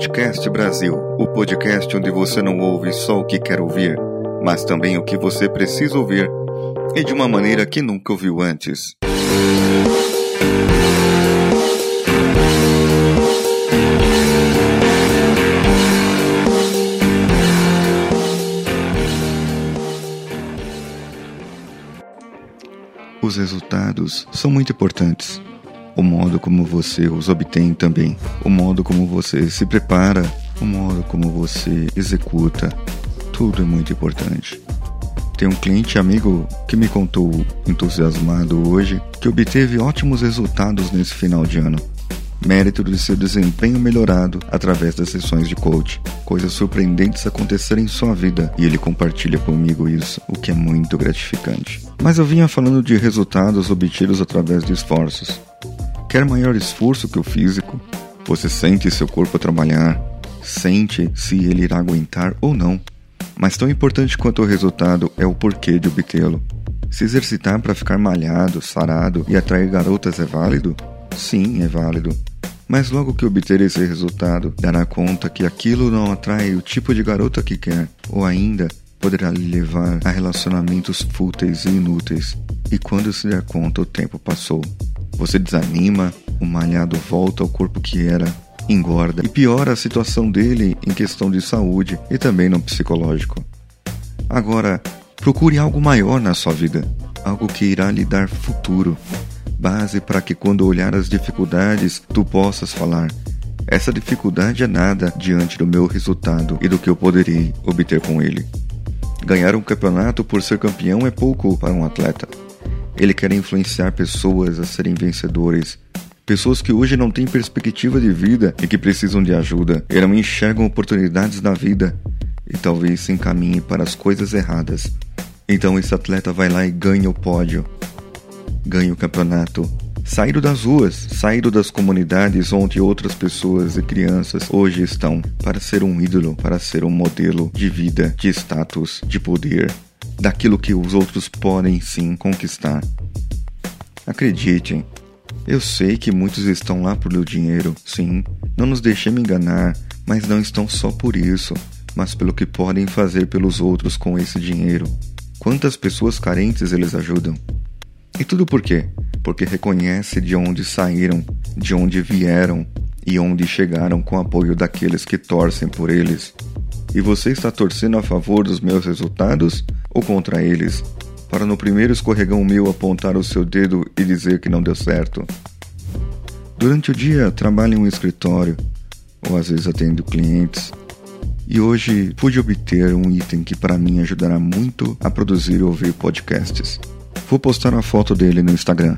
Coachcast Brasil, o podcast onde você não ouve só o que quer ouvir, mas também o que você precisa ouvir e de uma maneira que nunca ouviu antes. Os resultados são muito importantes. O modo como você os obtém também. O modo como você se prepara. O modo como você executa. Tudo é muito importante. Tem um cliente amigo que me contou, entusiasmado hoje, que obteve ótimos resultados nesse final de ano mérito de seu desempenho melhorado através das sessões de coach. Coisas surpreendentes aconteceram em sua vida e ele compartilha comigo isso, o que é muito gratificante. Mas eu vinha falando de resultados obtidos através de esforços. Quer maior esforço que o físico? Você sente seu corpo trabalhar, sente se ele irá aguentar ou não. Mas tão importante quanto o resultado é o porquê de obtê-lo. Se exercitar para ficar malhado, sarado e atrair garotas é válido? Sim, é válido. Mas logo que obter esse resultado, dará conta que aquilo não atrai o tipo de garota que quer, ou ainda poderá lhe levar a relacionamentos fúteis e inúteis. E quando se der conta, o tempo passou. Você desanima, o malhado volta ao corpo que era, engorda e piora a situação dele em questão de saúde e também no psicológico. Agora, procure algo maior na sua vida, algo que irá lhe dar futuro, base para que quando olhar as dificuldades tu possas falar: essa dificuldade é nada diante do meu resultado e do que eu poderei obter com ele. Ganhar um campeonato por ser campeão é pouco para um atleta. Ele quer influenciar pessoas a serem vencedores. Pessoas que hoje não têm perspectiva de vida e que precisam de ajuda e não enxergam oportunidades na vida e talvez se encaminhem para as coisas erradas. Então esse atleta vai lá e ganha o pódio ganhe o campeonato. Saíram das ruas, saíram das comunidades onde outras pessoas e crianças hoje estão para ser um ídolo, para ser um modelo de vida, de status, de poder, daquilo que os outros podem sim conquistar. Acreditem, eu sei que muitos estão lá por dinheiro, sim, não nos deixemos enganar, mas não estão só por isso, mas pelo que podem fazer pelos outros com esse dinheiro. Quantas pessoas carentes eles ajudam? E tudo por quê? Porque reconhece de onde saíram, de onde vieram e onde chegaram com o apoio daqueles que torcem por eles. E você está torcendo a favor dos meus resultados ou contra eles? Para no primeiro escorregão meu apontar o seu dedo e dizer que não deu certo. Durante o dia trabalho em um escritório, ou às vezes atendo clientes, e hoje pude obter um item que para mim ajudará muito a produzir e ouvir podcasts. Vou postar uma foto dele no Instagram.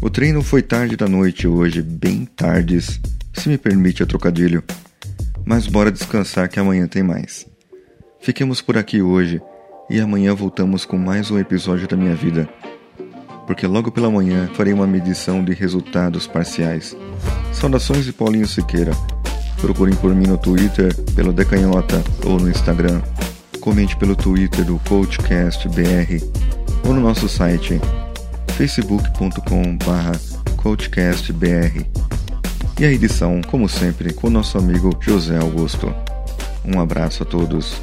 O treino foi tarde da noite hoje, bem tardes, se me permite a trocadilho. Mas bora descansar que amanhã tem mais. Fiquemos por aqui hoje e amanhã voltamos com mais um episódio da minha vida. Porque logo pela manhã farei uma medição de resultados parciais. Saudações de Paulinho Siqueira. Procurem por mim no Twitter, pelo Decanhota ou no Instagram. Comente pelo Twitter do CoachCastBR ou no nosso site facebook.com/coachcastbr. E a edição, como sempre, com nosso amigo José Augusto. Um abraço a todos.